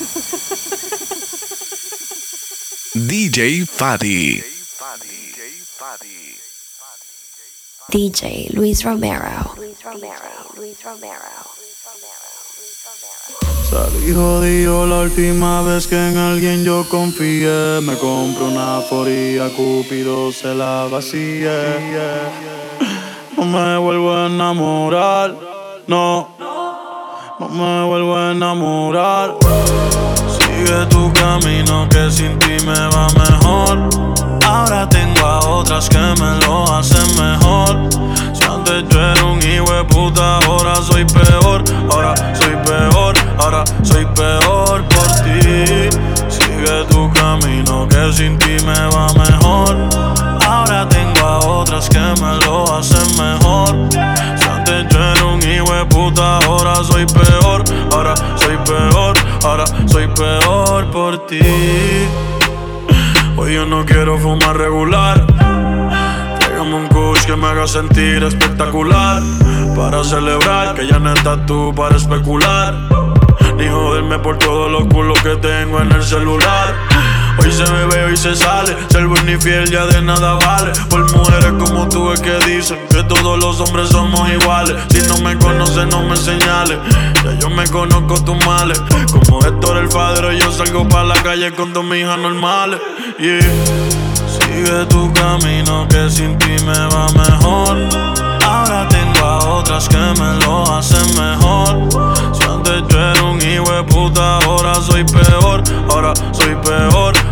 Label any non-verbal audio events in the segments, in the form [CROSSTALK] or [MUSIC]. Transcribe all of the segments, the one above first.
[LAUGHS] DJ Fadi. DJ Luis Romero. Luis Romero. Luis Romero. Salí jodido la última vez que en alguien yo confié. Me compro una foría, Cúpido se la vacía. No me vuelvo a enamorar, no. No me vuelvo a enamorar. Sigue tu camino que sin ti me va mejor. Ahora tengo a otras que me lo hacen mejor. Si antes yo era un hijo puta, ahora soy peor. Ahora soy peor, ahora soy peor por ti. Sigue tu camino que sin ti me va mejor. Ahora tengo a otras que me lo hacen mejor. Soy peor. Ahora soy peor, ahora soy peor por ti. Hoy yo no quiero fumar regular. Tráigame un kush que me haga sentir espectacular. Para celebrar que ya no estás tú para especular. Ni joderme por todos los culos que tengo en el celular. Hoy se bebe, hoy se sale. Ser buen y fiel ya de nada vale. Por mujeres como tú es que dicen que todos los hombres somos iguales. Si no me conoces, no me señales. Ya yo me conozco tus males. Como Héctor el padre, yo salgo para la calle con dos hijas normales. Yeah. Sigue tu camino que sin ti me va mejor. Ahora tengo a otras que me lo hacen mejor. Si antes yo era un hijo de puta, ahora soy peor. Ahora soy peor,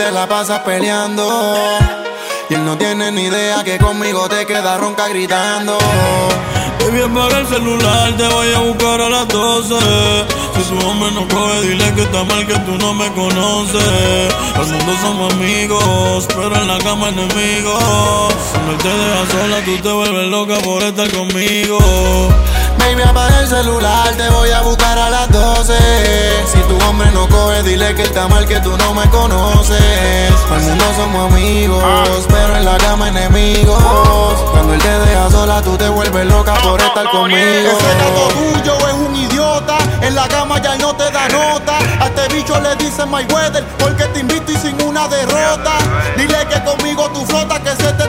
te la pasas peleando. Y él no tiene ni idea que conmigo te queda ronca gritando. Baby, apaga el celular, te voy a buscar a las 12. Si su hombre no coge, dile que está mal que tú no me conoces. Al mundo somos amigos, pero en la cama enemigos. Cuando él te deja sola, tú te vuelves loca por estar conmigo. Baby, apaga el celular, te voy a buscar a las 12. Si tu hombre no coge, dile que está mal que tú no me conoces. Al mundo somos amigos, pero en la cama enemigos. Cuando él te deja sola, tú te vuelves loca por estar conmigo. Ese gato tuyo es un idiota. En la cama ya no te da nota. A este bicho le dicen my weather porque te invito y sin una derrota. Dile que conmigo tú flota, que se esté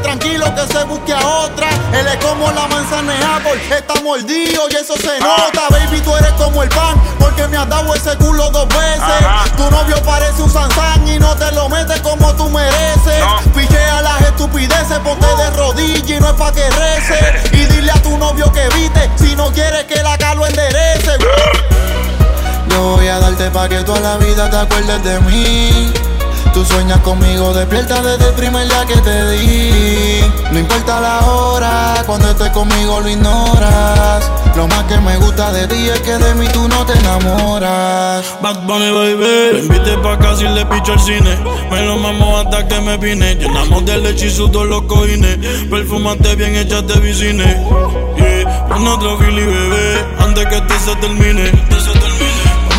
tranquilo, que se busque a otra. Él es como la manzana de Apple, está mordido y eso se nota. Baby, tú eres como el pan porque me has dado ese culo dos veces. Tu novio parece un Sansán y no te lo metes como tú mereces. Pichea las estupideces, ponte de rodillas y no es pa' que rece. [LAUGHS] Y dile a tu novio que evite si no quieres que la calo enderece. [LAUGHS] Yo voy a darte pa' que toda la vida te acuerdes de mí. Tú sueñas conmigo, despierta desde el primer día que te di. No importa la hora, cuando estés conmigo lo ignoras. Lo más que me gusta de ti es que de mí tú no te enamoras. Bad Bunny, baby. Lo invité pa' casa y le picho al cine. Me lo mamo hasta que me vine. Llenamos de leche y sudor los cojines. Perfumate bien, échate vicine. Yeah, pon otro Philly, bebé. Antes que esto se termine.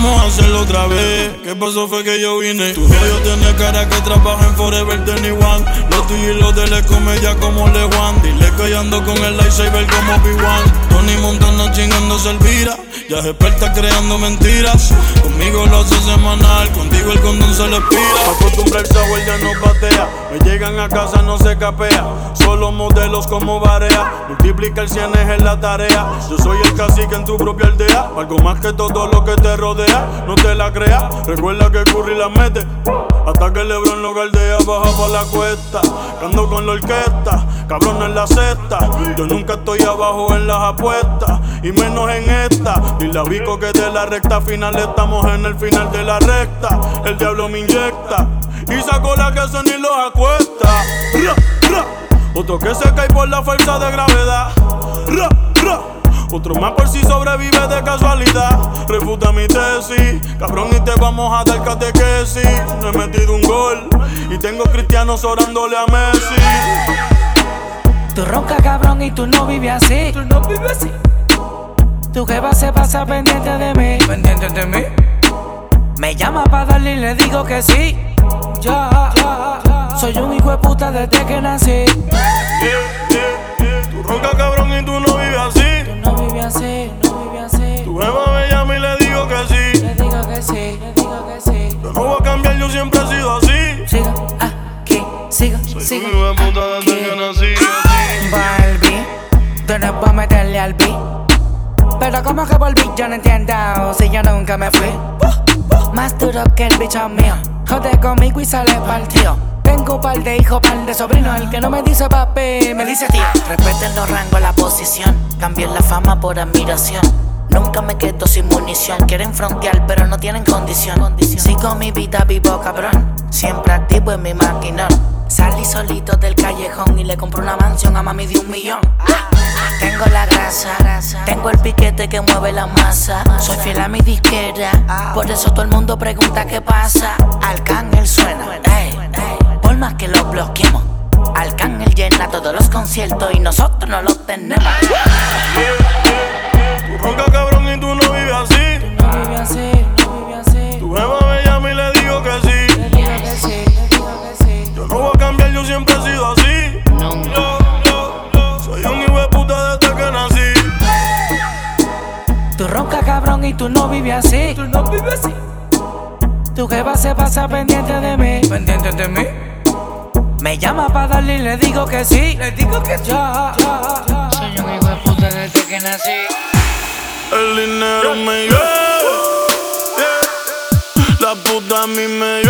Vamos a hacerlo otra vez. ¿Qué pasó? Fue que yo vine. Tu novio tiene cara que trabaja en Forever 21. Lo tuyo y lo de es comedia como Le Juan. Dile que con el lightsaber como P1. Tony Montana chingándose Elvira. Ya es experta creando mentiras. Conmigo lo hace semanal. Contigo el condón se le expira. Acostumbrarse a ya no patea. Me llegan a casa, no se capea. Solo modelos como Barea. Multiplica el cienes en la tarea. Yo soy el cacique en tu propia aldea. Algo más que todo lo que te rodea. No te la creas. Recuerda que Curry la mete. Hasta que Lebron lo galdea, baja pa' la cuesta. Cando con la orquesta, cabrón en la cesta. Yo nunca estoy abajo en las apuestas, y menos en esta. Dile a Vico que de la recta final estamos en el final de la recta. El diablo me inyecta y saco la que se ni los acuesta. Otro que se cae por la fuerza de gravedad. Ra, ra. Otro más por si sobrevive de casualidad. Refuta mi tesis, cabrón, y te vamos a dar catequesis. No he metido un gol y tengo cristianos orándole a Messi. Tú ronca cabrón y tú no vives así. Tú no vives así. Tu jefa se pasa pendiente de mí. Pendiente de mí. Me llama para darle y le digo que sí. Ya, soy un hijo de puta desde que nací. Tú ronca cabrón y tú no vives así. Tú no vives así, no vives así. Tu jefa me llama y le digo que sí. Le digo que sí, le digo que sí. Yo no voy a cambiar, yo siempre he sido así. Siga aquí, siga, Soy siga. un hijo de puta desde que nací. Tú no puedes meterle al beat. Pero como que volví, yo no entiendo si yo nunca me fui. Más duro que el bicho mío. Jode conmigo y sale partido. Tengo un par de hijos, par de sobrinos. El que no me dice papi, me dice tío. Respeten los rangos, la posición. Cambien la fama por admiración. Nunca me quedo sin munición. Quieren frontear, pero no tienen condición. Sigo mi vida vivo, cabrón. Siempre activo en mi maquinón. Salí solito del callejón y le compré una mansión a mami de un millón. Tengo la grasa, tengo el piquete que mueve la masa. Soy fiel a mi disquera, por eso todo el mundo pregunta qué pasa. Arcángel suena, ey, por más que lo bloqueemos. Arcángel llena todos los conciertos y nosotros no los tenemos. Ronca cabrón y tú no vives así. Tú no vives así. Tu jefa se pasa pendiente de mí. Pendiente de mí. Me llama para darle y le digo que sí. Le digo que sí. Soy un hijo de puta desde que nací. El dinero me llueve. La puta a mí me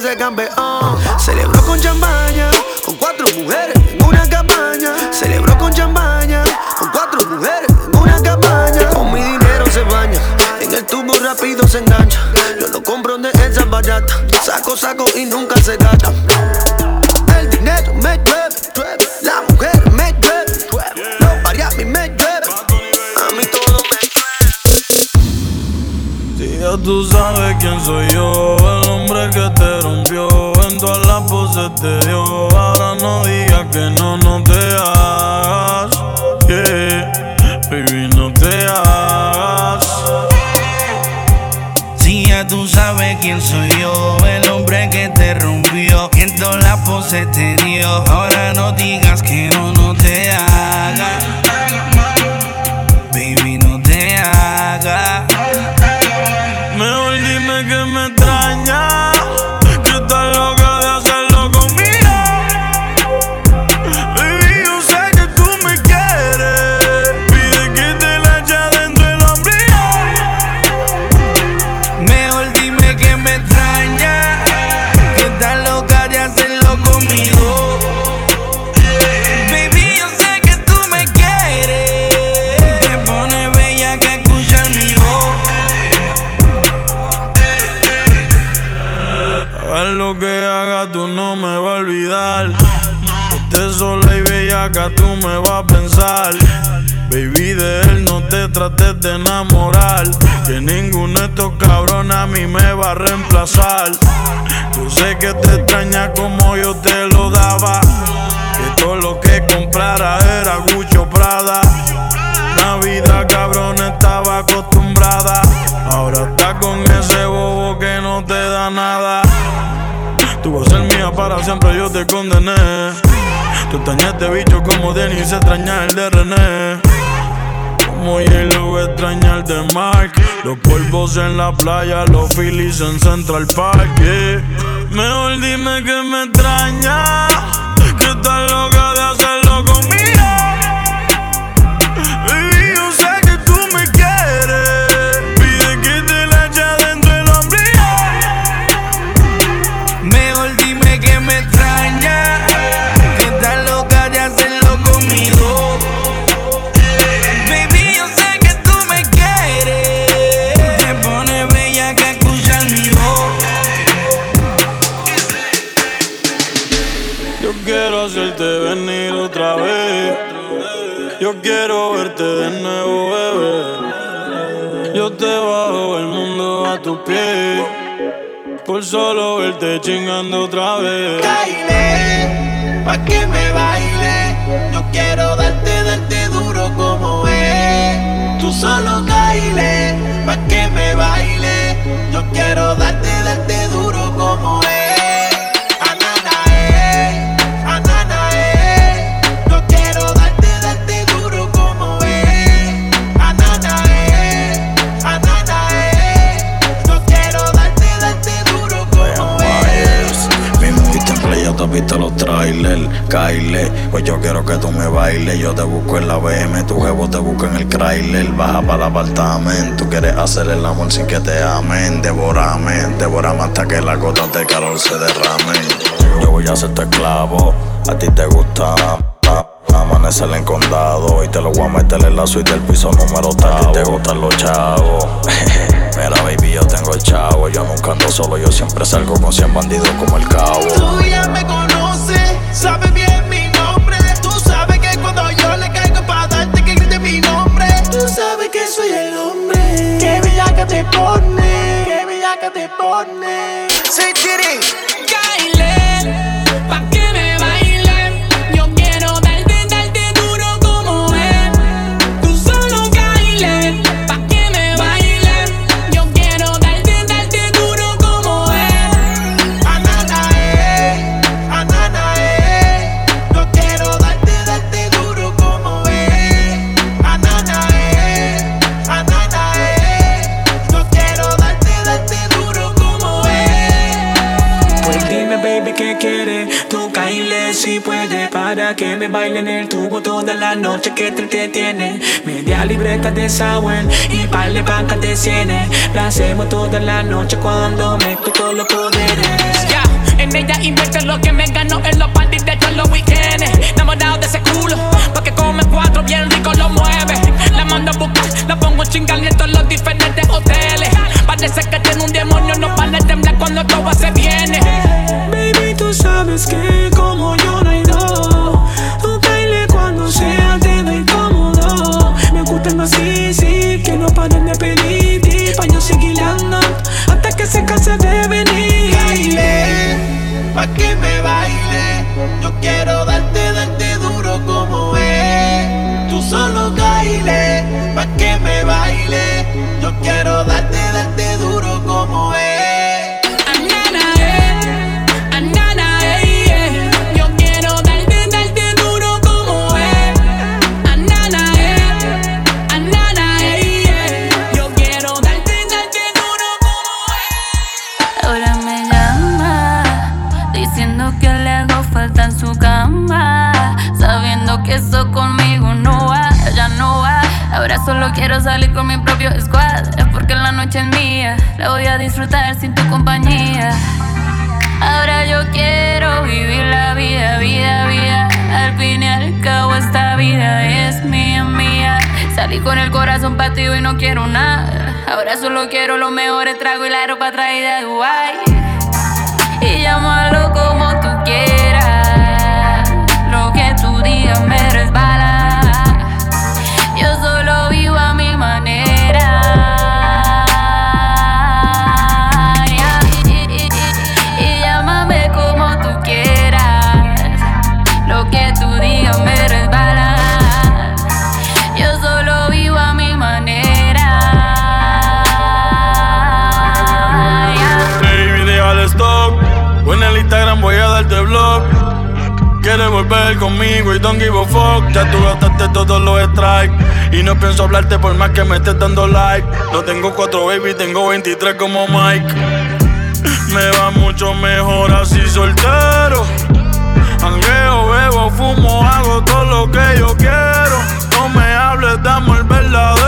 ser campeón. Te dio. Ahora no digas que no, no te hagas. Yeah, baby, no te hagas. Si ya tú sabes quién soy yo, el hombre que te rompió, que en todas las poses te dio. Ahora no digas que no, no Baby, de él no te trates de enamorar. Que ninguno de estos cabrones a mí me va a reemplazar. Yo sé que te extraña como yo te lo daba. Que todo lo que comprara era Gucho Prada. La vida cabrón estaba acostumbrada. Ahora está con ese bobo que no te da nada. Tú vas a ser mía para siempre, yo te condené. Tú extrañaste bicho como Denis extraña el de René. Como hielo extraña el de Mark. Los polvos en la playa, los Phillies en Central Park. Mejor dime que me extraña. Que estás loca Yo quiero verte de nuevo, bebé. Yo te bajo el mundo a tus pies. Por solo verte chingando otra vez. Baile, pa' que me baile. Yo quiero darte, darte duro como es. Tú solo baile, pa' que me baile. Yo quiero darte, darte duro como es. Visto los trailers, Kyle, pues yo quiero que tú me bailes. Yo te busco en la BM, tu jevo te busca en el trailer. Baja para el apartamento, quieres hacer el amor sin que te amen. Devorame, devorame hasta que la gota de calor se derrame. Yo voy a tu esclavo, a ti te gusta. Amanecer en condado y te lo voy a meter en la suite del piso número 3. A ti te gustan los chavos. [LAUGHS] Mira, baby, yo tengo el chavo. Yo nunca ando solo, yo siempre salgo con 100 bandidos como el cabo. Tú ya me conoces, sabes bien mi nombre. Tú sabes que cuando yo le caigo para darte que grite mi nombre. Tú sabes que soy el hombre. Qué bella que te pone, qué bella que te pone. Say, que me baile en el tubo toda la noche que te entretiene. Media libreta de Sawen y par de bancas de cienes. La hacemos toda la noche cuando me todos los poderes. Ya, en ella invierte lo que me ganó en los parties de todos los weekends. Enamorado de ese culo, porque come cuatro bien La voy a disfrutar sin tu compañía. Ahora yo quiero vivir la vida, vida, vida. Al fin y al cabo, esta vida es mía, mía. Salí con el corazón partido y no quiero nada. Ahora solo quiero los mejores tragos y la ropa traída de Dubai. Y llámalo como volver conmigo y don't give a fuck. Ya tú gastaste todos los strikes. Y no pienso hablarte por más que me estés dando like. No tengo cuatro baby, tengo 23 como Mike. Me va mucho mejor así soltero. Angueo, bebo, fumo, hago todo lo que yo quiero. No me hables, dame el verdadero.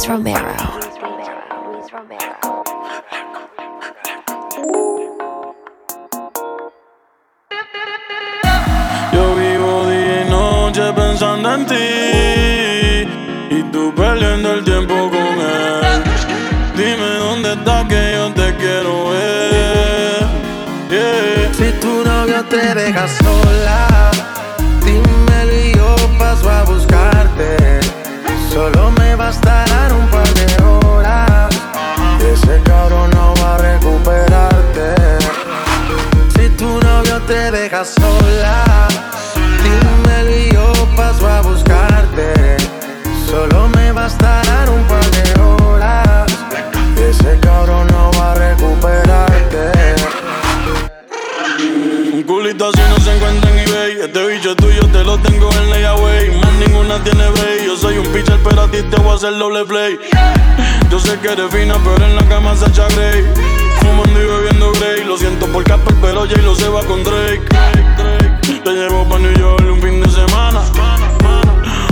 Luis Romero. Yo vivo día y noche pensando en ti Y tú perdiendo el tiempo con él Dime dónde estás que yo te quiero ver Yeah. Si tu novio te deja sola, dímelo y yo paso a buscarte. Solo me bastarán un par de horas. Ese cabrón no va a recuperarte. Si tu novio te deja sola, dímelo y yo paso a buscarte. Solo me bastarán un par de horas. Ese cabrón no va a recuperarte. Un culito así no se encuentra Este bicho tuyo te lo tengo en layaway. Más ninguna tiene break. Yo soy un pitcher pero a ti te voy a hacer doble play. Yo sé que eres fina pero en la cama se echa Grey Fumando y bebiendo Grey Lo siento por Casper pero J lo se va con Drake. Te llevo pa' New York un fin de semana.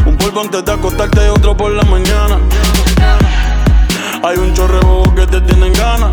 Un polvo antes de acostarte y otro por la mañana. Hay un chorre bobo que te tienen ganas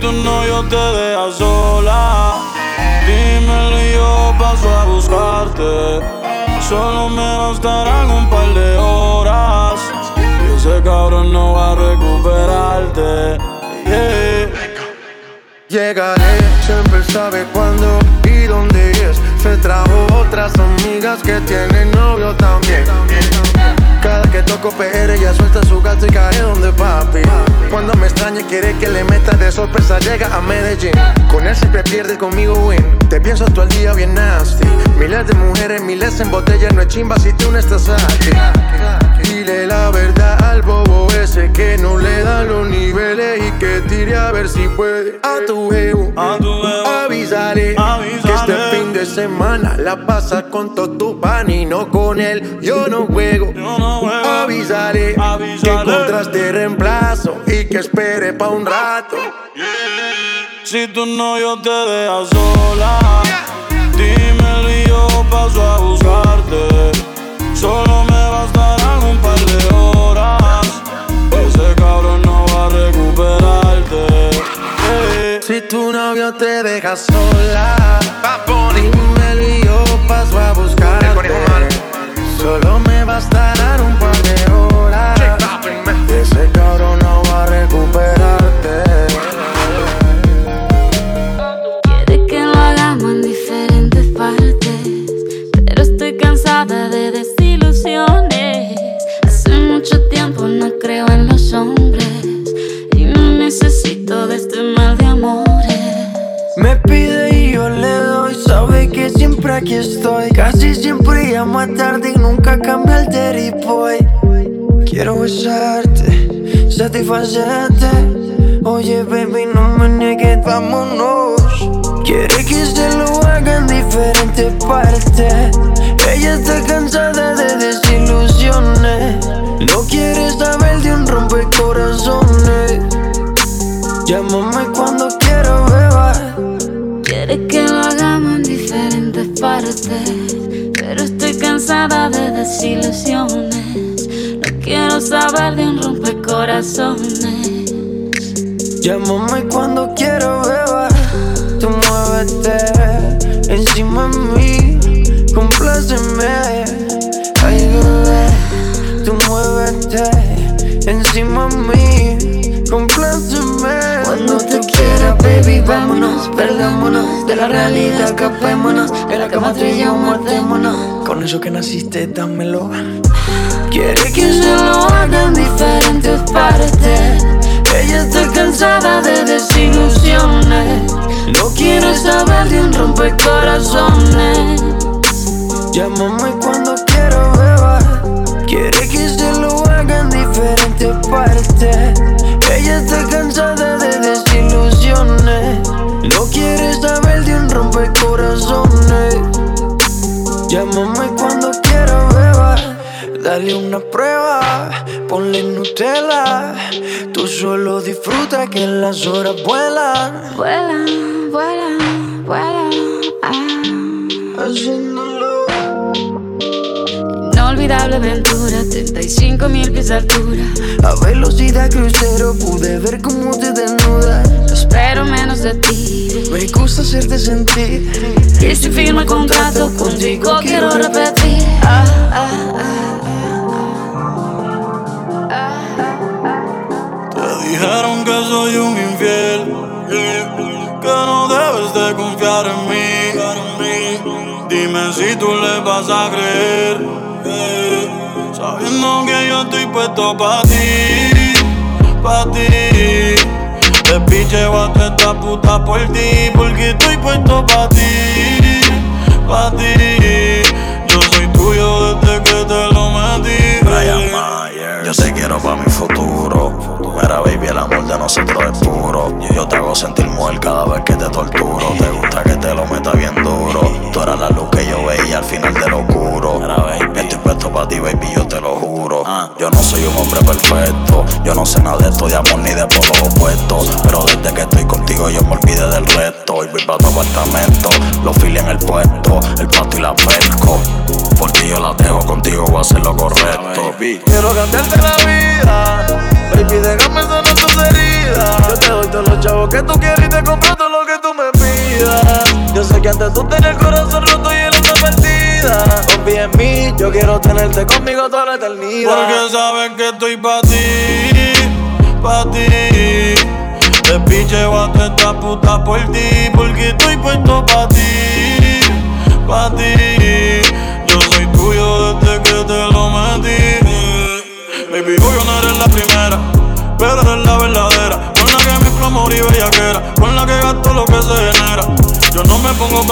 Novio te deja sola, dímelo y yo paso a buscarte. Solo me bastarán un par de horas. Y ese cabrón no va a recuperarte. Llegaré, siempre sabe cuándo y dónde es. Se trajo otras amigas que tienen novio también. Que toco PR ella suelta su gato y cae donde papi. Cuando me extraña quiere que le meta de sorpresa llega a Medellín. Con él siempre pierde, conmigo win. Te pienso todo el día bien nasty. Miles de mujeres, miles en botella, no es chimba si tú no estás aquí. Dile la verdad al bobo ese que no le da los niveles y que tire a ver si puede. A tu jevo, avísale, semana la pasa con todo tu pan y no con él. Yo no juego. Avísale, que encontraste reemplazo y que espere pa' un rato. Si tu novio te deja sola, dímelo y yo paso a buscarte. Solo me bastarán un par de horas. Ese cabrón no va a recuperarte. Si tu novio te deja sola, dímelo y yo paso a buscarte. Solo me bastarán un par de horas. Ese cabrón no va a recuperarte. Quiere que lo hagamos en diferentes partes, pero estoy cansada de desilusiones. Hace mucho tiempo no creo en los hombres necesito de este mal de amores. Me pide y yo le doy, sabe que siempre aquí estoy. Casi siempre llamo a tarde y nunca cambia el Terry. Quiero besarte, satisfacerte. Oye, baby, no me niegues, vámonos. Quiere que se lo haga en diferentes partes. Ella está cansada de desilusiones. No quiere saber de un rompecorazones. Pero estoy cansada de desilusiones. No quiero saber de un rompecorazones. Llámame cuando quiero beber. Tú muévete encima de mí. Compláceme. Ay, bebé. Tú muévete encima de mí. Compláceme. Cuando te quiera, baby, vámonos. Perdámonos de la realidad, escapémonos. La cama yo matémonos. Con eso que naciste, dámelo. Quiere que se lo haga en diferentes partes. Ella está cansada de desilusiones. No quiere saber de un rompecorazones. Llámame cuando una prueba, ponle Nutella. Tú solo disfruta que las horas vuelan. Vuelan, vuelan, vuelan. Ah. Haciéndolo. Inolvidable aventura, 35 mil pies de altura. A velocidad crucero pude ver cómo te desnudas. Espero menos de ti. Me gusta hacerte sentir. Y si firmo el contrato contigo, quiero repetir. Ah, ah, Te dijeron que soy un infiel, que no debes de confiar en mí. Dime si tú le vas a creer, eh, sabiendo que yo estoy puesto pa' ti, pa' ti. Te picheo a toda esta puta por ti, porque estoy puesto pa' ti, pa' ti. Yo soy tuyo desde que te lo metí. Brian Mayer. Yo te quiero pa' mi futuro. Mira, baby, el amor de nosotros es puro. Yo te hago sentir mujer cada vez que te torturo. Te gusta que te lo meta bien duro. Tú eras la luz que yo veía al final de lo oscuro. Mira, baby, estoy puesto pa' ti, baby, yo te lo juro. Yo no soy un hombre perfecto. Yo no sé nada de esto de amor ni de polos opuestos. Pero desde que estoy contigo yo me olvidé del resto. Y voy pa' tu apartamento. Los files en el puesto. El pasto y la perco. Por ti yo la dejo contigo, voy a hacer lo correcto. Quiero cambiarte la vida. Baby, déjame sanar tus heridas. Yo te doy todos los chavos que tú quieres y te compro todo lo que tú me pidas. Yo sé que antes tú tenías el corazón roto y el alma perdida. Confía en mí, yo quiero tenerte conmigo toda la eternidad. Porque saben que estoy pa' ti, pa' ti. Te picheo a esta puta por ti,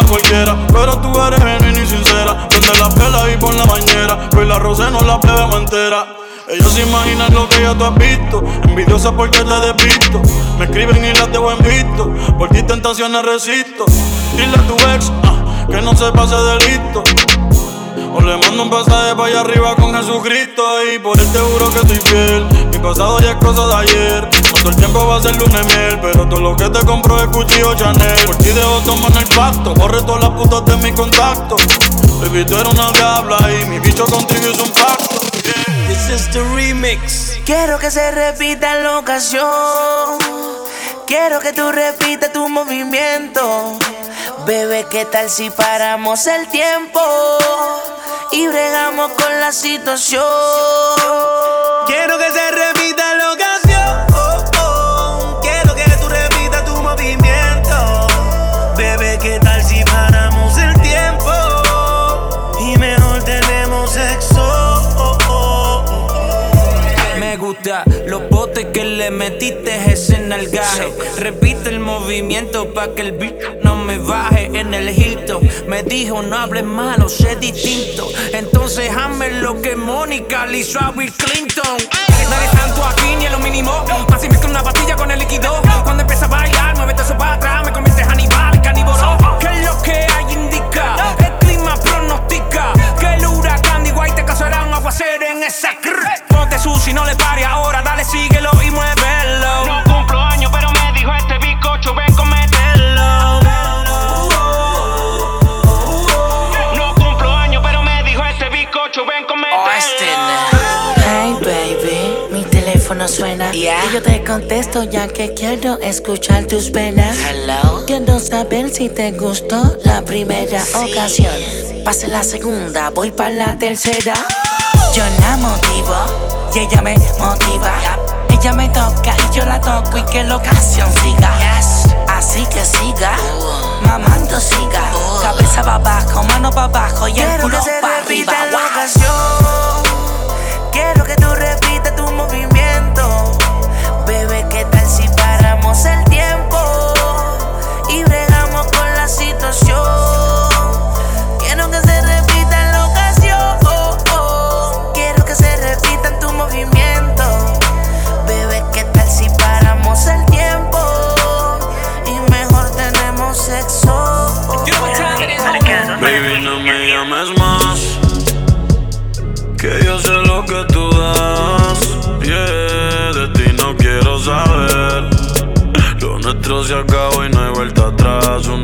cualquiera, pero tú eres genuina y sincera. Donde la pela y por la bañera, pues la rosé no la plebe me entera. Ellos se imaginan lo que ya tú has visto, envidiosa porque te despisto. Me escriben y las dejo en visto, por ti tentaciones resisto. Dile a tu ex ah, que no se pase de listo. O le mando un pasaje para allá arriba con Jesucristo Y por él te juro que estoy fiel Mi pasado ya es cosa de ayer todo el tiempo va a ser lunes miel Pero todo lo que te compro es cuchillo Chanel Por ti dejo tomar el pacto Borre todas las putas de mi contacto Baby, tú eres una diabla Y mi bicho contigo hizo un pacto This is the remix. Quiero que se repita la ocasión. Quiero que tú repitas tu movimiento. Bebé, ¿qué tal si paramos el tiempo? Y bregamos con la situación. Metiste ese en el gaje. Repite el movimiento pa' que el beat no me baje en el Hilton. Me dijo no hables malo, sé distinto. Entonces hazme lo que Mónica le hizo a Bill Clinton. Nadie tanto aquí ni en lo mínimo. Más que una pastilla con el líquido. Cuando empieza a bailar, muévete eso para atrás. Me conviertes Aníbal, carnívoro. Que es lo que hay indica. El clima pronostica que el huracán de Iguay te causará un aguacero en esa crrr. Ponte sushi, no le pare ahora, dale, síguelo suena y yo te contesto ya que quiero escuchar tus penas. Hello. Quiero saber si te gustó la primera ocasión. Pase la segunda, voy para la tercera. Yo la motivo y ella me motiva. Ella me toca y yo la toco y que la ocasión siga. Así que siga, mamando siga. Cabeza para abajo, mano para abajo y el culo para arriba. la Wow. ocasión. Quiero que tú repitas tu movimiento. Paramos el tiempo? Y bregamos con la situación.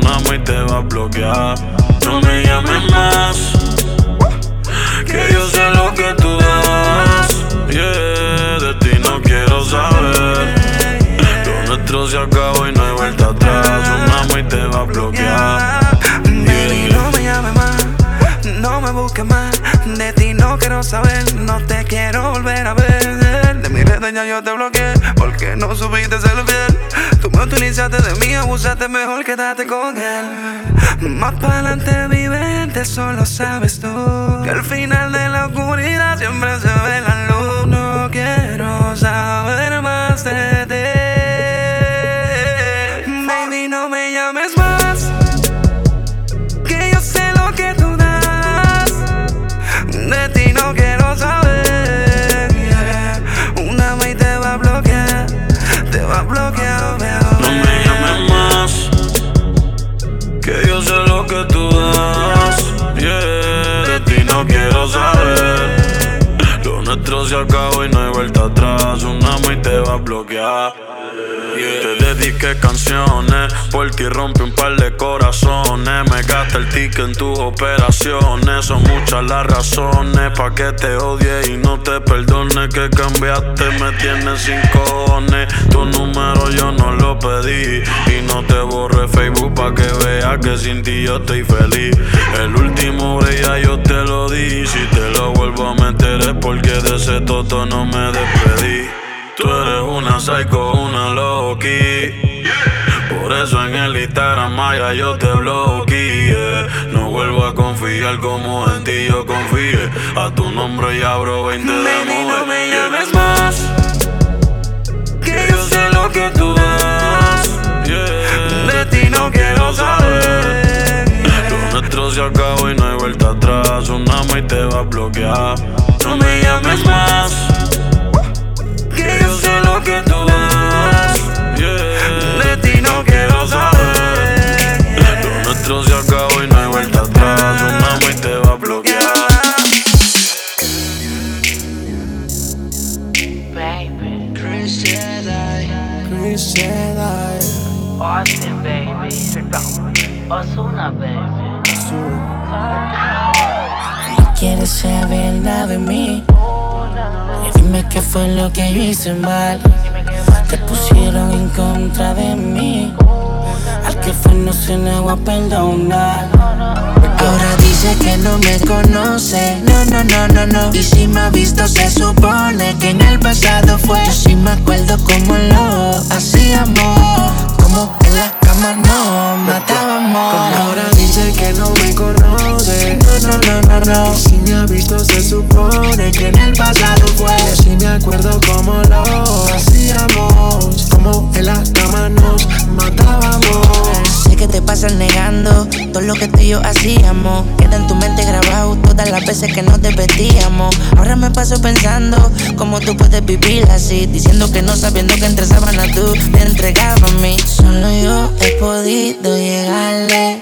Amo y te va a bloquear. No me llames más. Que yo sé lo que tú das. Yeah, de ti no quiero saber. Lo nuestro se acabó y no hay vuelta atrás. Amo y te va a bloquear. No me llames más, no me busques más. De ti no quiero saber, no te quiero volver a ver. De mi redes ya yo te bloqueé, porque no supiste ser fiel. Me utilizaste de mí, abusaste mejor, quédate con él. Más para adelante vive, solo sabes tú. Que al final de la oscuridad siempre se ve la luz. No quiero saber más de ti. Lo nuestro se acabó y no hay vuelta atrás. Y te va a bloquear. Te dediqué canciones, por ti rompe un par de corazones. Me gasta el ticket en tus operaciones. Son muchas las razones pa' que te odie y no te perdone. Que cambiaste, me tienes sin cojones. Tu número yo no lo pedí. Y no te borré Facebook pa' que veas que sin ti yo estoy feliz. El último ya yo te lo di. Si te lo vuelvo a meter es porque de ese toto no me despedí. Tú eres una psycho, una loki. Por eso en el Instagram Maya yo te bloqueé. No vuelvo a confiar como en ti yo confié. A tu nombre ya abro 20 de Baby, no me llames más. Que yo sé lo que tú das. De ti no quiero saber. Se acabó y no hay vuelta atrás. Un amo y te va a bloquear. No me llames más. Que lo tú das. De ti no quiero saber. Lo nuestro se acabó y no hay vuelta atrás. Un y te va a bloquear. Chris Jedi. Chris Jedi. Austin, baby. Osuna, baby. No quieres saber nada de mí. Y dime qué fue lo que yo hice mal. Te pusieron en contra de mí. Al que fue no se le va a perdonar. Ahora dice que no me conoce. No, no, no, no, no. Y si me ha visto, se supone que en el pasado fue. Yo sí me acuerdo cómo lo hacíamos. Como en la cama no matábamos. Ahora dice que no me conoce. No, no, no, no, no. Y si me ha visto, se supone que en el pasado fue. Yo sí me acuerdo cómo lo hacíamos. Como en la cama nos matábamos. Sé que te pasas negando todo lo que tú y yo hacíamos. Queda en tu mente grabado todas las veces que nos desvestíamos. Ahora me paso pensando cómo tú puedes vivir así. Diciendo que no sabiendo que entre sábanas tú te entregabas a mí. Solo yo he podido llegarle.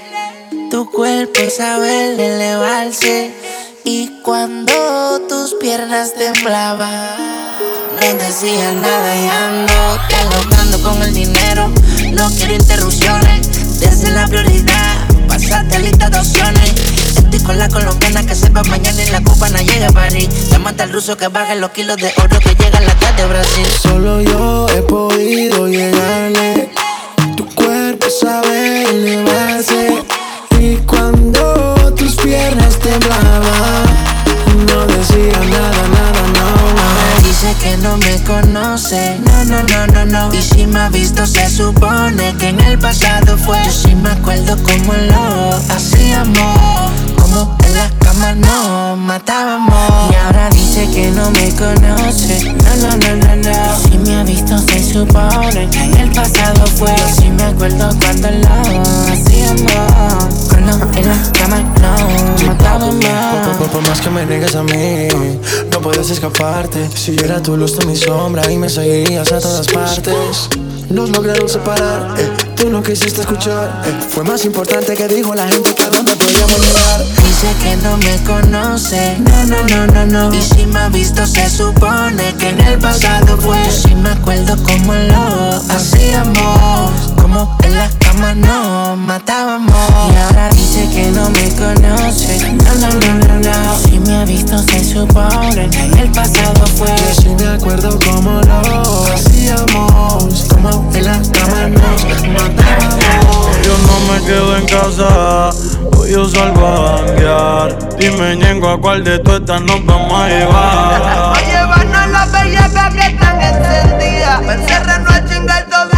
Tu cuerpo sabe elevarse. Y cuando tus piernas temblaban, no decía nada y ando te con el dinero. No quiero interrupciones, desde la prioridad. Pasate lista de opciones. Estoy con la colombiana que sepa mañana y la cubana llega a París. Llámate al ruso que baje los kilos de oro que llega a la tarde de Brasil. Solo yo he podido llegarle. Tu cuerpo sabe elevarse. Y cuando tus piernas temblaban, no decía nada, nada, no, no. Dice que no me conoce, no, no, no, no, no. Y si me ha visto, se supone que en el pasado fue. Yo sí me acuerdo cómo lo hacíamos. Como en las camas nos matábamos. Y ahora dice que no me conoce, no, no, no, no, no. Si me ha visto, se supone que en el pasado fue. Yo sí me acuerdo cuando lo hacíamos. En camas nos matábamos. Por, por más que me niegues a mí, no puedes escaparte. Si yo era tu luz, tú mi sombra y me seguirías a todas partes. Nos lograron separar, eh, tú no quisiste escuchar. eh, fue más importante que dijo la gente que a dónde podíamos llegar. Dice que no me conoce, no, no, no, no, no. Y si me ha visto, se supone que en el pasado fue. Sí me acuerdo cómo lo hacíamos. Como en las camas nos matábamos. Y ahora dice que no me conoce, no, no, no, no, no. Si me ha visto, se supone que en el pasado fue. Yo sí me acuerdo cómo lo hacíamos. Como en las camas nos matábamos. Yo no me quedo en casa, hoy yo salgo a janguear. Dime, ñengo, a cuál de todas estas nos vamos a llevar. A llevarnos las bellacas que están encendidas. Me encierran a chingar todo.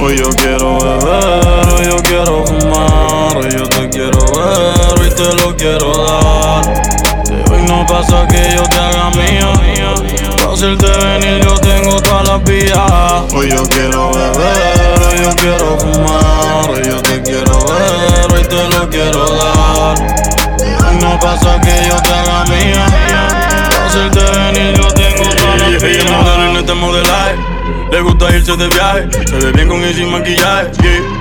Hoy yo quiero beber, hoy yo quiero fumar, hoy yo te quiero ver, hoy te lo quiero dar. De hoy no pasa que yo te haga para hacerte venir yo tengo todas las vías. Hoy yo quiero beber, hoy yo quiero fumar, hoy yo te quiero ver, hoy te lo quiero dar. De hoy no pasa que yo te haga para hacerte venir yo Le gusta irse de viaje, se ve bien con sin maquillaje, yeah.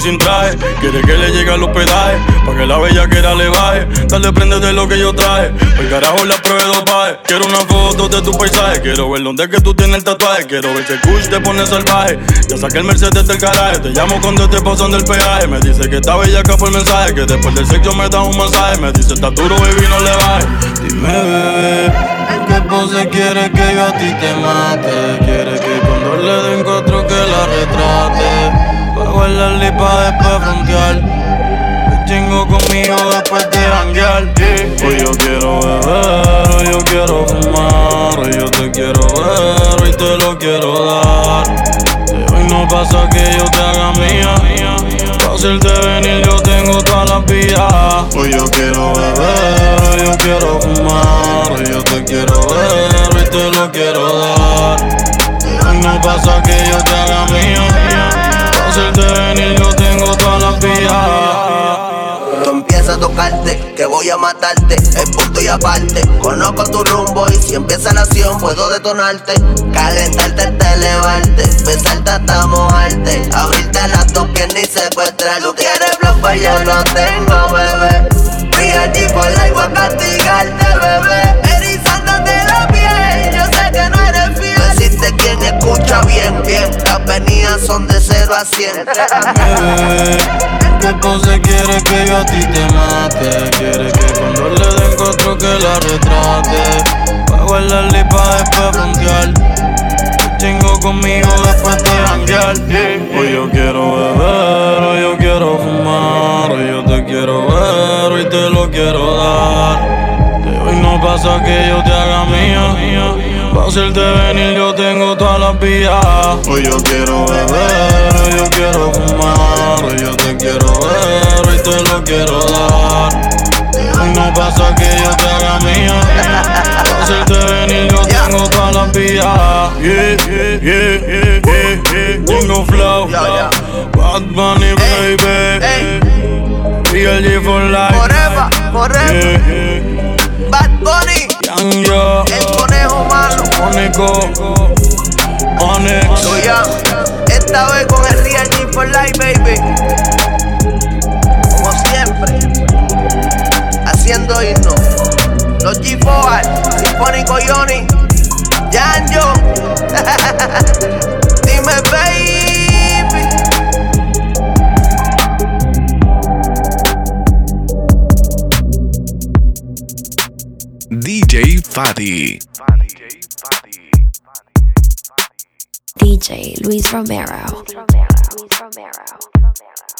Sin traje. Quiere que le llegue al hospedaje, pa' que la bella quiera le baje. Dale prende de lo que yo traje, el carajo la pruebe de dopaje. Quiero una foto de tu paisaje, quiero ver dónde es que tú tienes el tatuaje. Quiero ver si el kush te pone salvaje. Ya saqué el Mercedes del garaje, te llamo cuando te pasan del peaje. Me dice que está bella acá fue el mensaje, que después del sexo me da un masaje. Me dice está duro, baby, no le baje. Dime, bebé. ¿Qué pose quiere que yo a ti te mate? Quiere que cuando le den cuatro que la retrate Pa' guardarla y pa' después conmigo después de janguear. Hoy yo quiero beber, hoy yo quiero fumar Hoy yo te quiero ver, hoy te lo quiero dar. Hoy no pasa que yo te haga mía. Pa' hacerte venir yo tengo todas las vías. Hoy yo quiero beber, hoy yo quiero fumar Hoy yo te quiero ver, hoy te lo quiero dar. Hoy no pasa que yo te haga mía Yo tengo todas las vías Tú empiezas a tocarte, que voy a matarte, es punto y aparte. Conozco tu rumbo y si empieza la acción puedo detonarte. Calentarte hasta elevarte, besarte hasta mojarte. Abrirte las dos piernas y secuestrar. Tú quieres blow, pues yo lo tengo, bebé. Allí por la igual a castigarte, bebé. Erizándote la piel, yo sé que no eres escucha bien, bien. Las venidas son de 0 a 100. Bebé, ¿Qué pose quiere que yo a ti te mate? Quiere que cuando le den cuatro que la retrate Pa' guardarla y pa' después frontear Chingo conmigo después de janguear Hoy yo quiero beber, hoy yo quiero fumar Hoy yo te quiero ver, hoy te lo quiero dar De hoy no pasa que yo te haga mía Pa' hacerte venir yo tengo todas las vías Hoy yo quiero beber, hoy yo quiero fumar Hoy yo te quiero ver, hoy te lo quiero dar hoy no pasa que yo te haga mía Pa' hacerte venir yo tengo todas las vías Yeah, yeah, yeah, yeah, Yanjo, Bad Bunny, baby. Real G for life. Forever, forever. Bad Bunny. Conejo malo. Mónico, Onyx. Lo llamo. Esta vez con el Real G for Life, baby. Como siempre. Haciendo himno. Los G4, Sinfónico Johnny. Yanjo. Dime, baby. DJ Fadi. DJ Luis Romero. Luis Romero. Luis Romero.